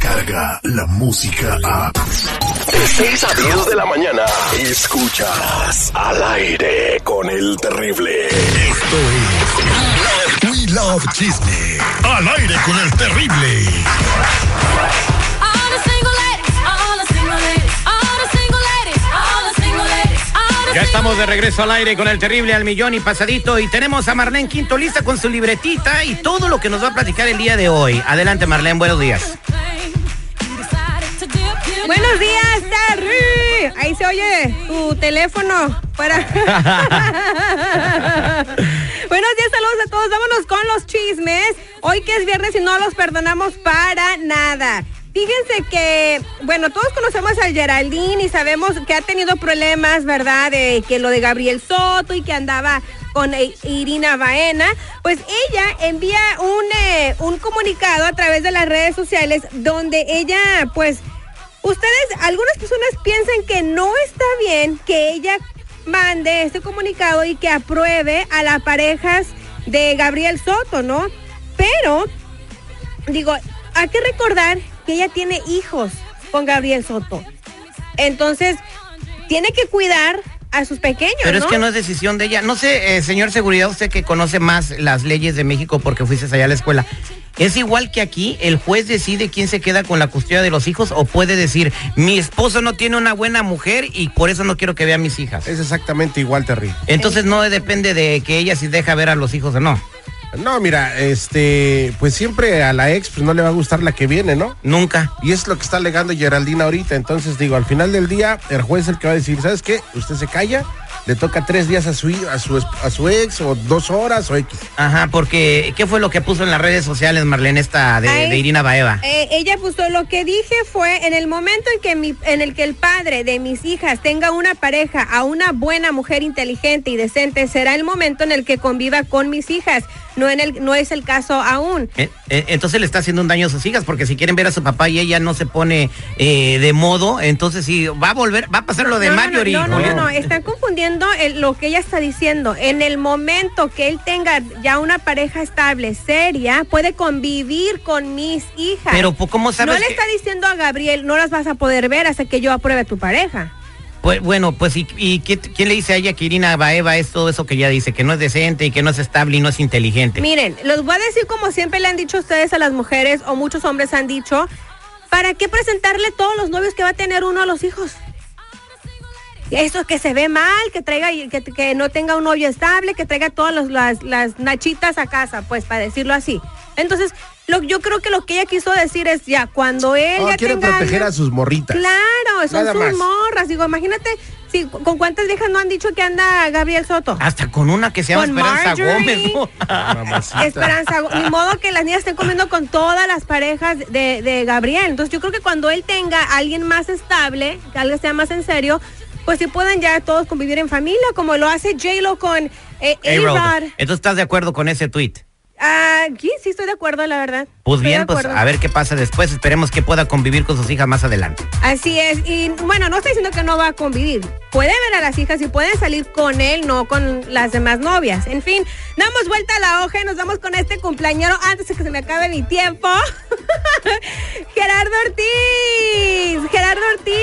Descarga la música a. De 6 a 10 de la mañana. Escuchas al aire con el terrible. Esto es. We Love Chisme. Al aire con el terrible. Ya estamos de regreso al aire con el terrible al millón y pasadito y tenemos a Marlene Quinto lista con su libretita y todo lo que nos va a platicar el día de hoy. Adelante Marlene, buenos días. Buenos días, Terry. Ahí se oye tu teléfono. Para... Buenos días, saludos a todos. Vámonos con los chismes. Hoy que es viernes y no los perdonamos para nada. Fíjense que, bueno, todos conocemos a Geraldine y sabemos que ha tenido problemas, ¿verdad? De que lo de Gabriel Soto y que andaba con Irina Baena. Pues ella envía un, eh, un comunicado a través de las redes sociales donde ella, pues, ustedes, algunas personas piensan que no está bien que ella mande este comunicado y que apruebe a las parejas de Gabriel Soto, ¿no? Pero, digo, hay que recordar que ella tiene hijos con Gabriel Soto. Entonces, tiene que cuidar a sus pequeños. Pero es que no es decisión de ella. No sé, eh, señor seguridad, usted que conoce más las leyes de México porque fuiste allá a la escuela. ¿Es igual que aquí? ¿El juez decide quién se queda con la custodia de los hijos o puede decir, mi esposo no tiene una buena mujer y por eso no quiero que vea a mis hijas? Es exactamente igual, Terry. Entonces no depende de que ella si deja ver a los hijos o no. No, mira, este, pues siempre a la ex pues no le va a gustar la que viene, ¿no? Nunca. Y es lo que está alegando Geraldine ahorita. Entonces digo, al final del día, el juez es el que va a decir, ¿sabes qué? Usted se calla, le toca tres días a su, a su, a su ex o dos horas o X. Ajá, porque ¿qué fue lo que puso en las redes sociales, Marlene, esta de, Ay, de Irina Baeva? Eh, ella puso lo que dije fue en el momento en que mi, en el que el padre de mis hijas tenga una pareja a una buena mujer inteligente y decente será el momento en el que conviva con mis hijas. No en el no es el caso aún. Eh, eh, entonces le está haciendo un daño a sus hijas, porque si quieren ver a su papá y ella no se pone eh, de modo, entonces sí, va a volver, va a pasar lo de no, no, Marjorie. No, no, no, no, están confundiendo el- lo que ella está diciendo. En el momento que él tenga ya una pareja estable, seria, puede convivir con mis hijas. Pero, ¿cómo sabes No le que- está diciendo a Gabriel, no las vas a poder ver hasta que yo apruebe a tu pareja. Pues, bueno, pues ¿y, y qué- quién le dice a ella que Irina Baeva es todo eso que ella dice, que no es decente y que no es estable y no es inteligente? Miren, los voy a decir como siempre le han dicho ustedes a las mujeres o muchos hombres han dicho, ¿para qué presentarle todos los novios que va a tener uno a los hijos? Eso que se ve mal, que traiga que, que no tenga un novio estable, que traiga todas los- las, las nachitas a casa, pues para decirlo así. Entonces, lo, yo creo que lo que ella quiso decir es ya, cuando él No, ya quiere tenga proteger años- a sus morritas. Claro, son Nada sus más. morras. Digo, imagínate, si, ¿con cuántas viejas no han dicho que anda Gabriel Soto? Hasta con una que se llama Con Esperanza Marjorie. Gómez. Esperanza, ni modo que las niñas estén comiendo con todas las parejas de, de Gabriel. Entonces yo creo que cuando él tenga a alguien más estable, que alguien sea más en serio, pues si pueden ya todos convivir en familia, como lo hace J-Lo con eh. A-Rod. Entonces estás de acuerdo con ese tweet. Ah, sí, sí estoy de acuerdo, la verdad. Pues Estoy bien, pues a ver qué pasa después. Esperemos que pueda convivir con sus hijas más adelante. Así es, y bueno, no estoy diciendo que no va a convivir. Puede ver a las hijas y puede salir con él, no con las demás novias. En fin, damos vuelta a la hoja y nos vamos con este cumpleañero antes de que se me acabe mi tiempo. Gerardo Ortiz. Gerardo Ortiz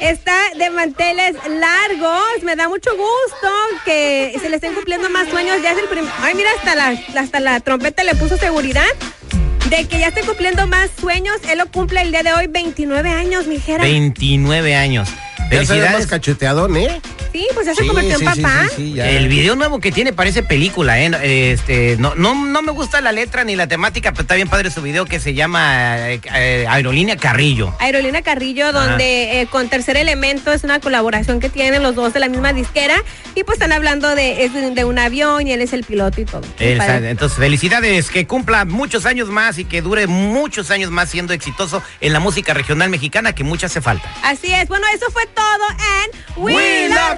está de manteles largos. Me da mucho gusto que se le estén cumpliendo más sueños. Ya es el primer. Ay, mira, hasta la, hasta la trompeta le puso seguridad. De que ya esté cumpliendo más sueños. Él lo cumple el día de hoy, 29 años, mi Gera. 29 años. Ya se ve más cacheteadón, ¿eh? Sí, pues ya se Sí, convirtió en sí, papá. sí, sí, ya. El video nuevo que tiene parece película, ¿eh? Este, no, no, no me gusta la letra ni la temática, pero está bien padre su video que se llama eh, eh, Aerolínea Carrillo. Aerolínea Carrillo, donde eh, con Tercer Elemento es una colaboración que tienen los dos de la misma disquera. Y pues están hablando de, es de, de un avión y él es el piloto y todo. Entonces, felicidades, que cumpla muchos años más y que dure muchos años más siendo exitoso en la música regional mexicana, que mucha hace falta. Así es. Bueno, eso fue todo en We Love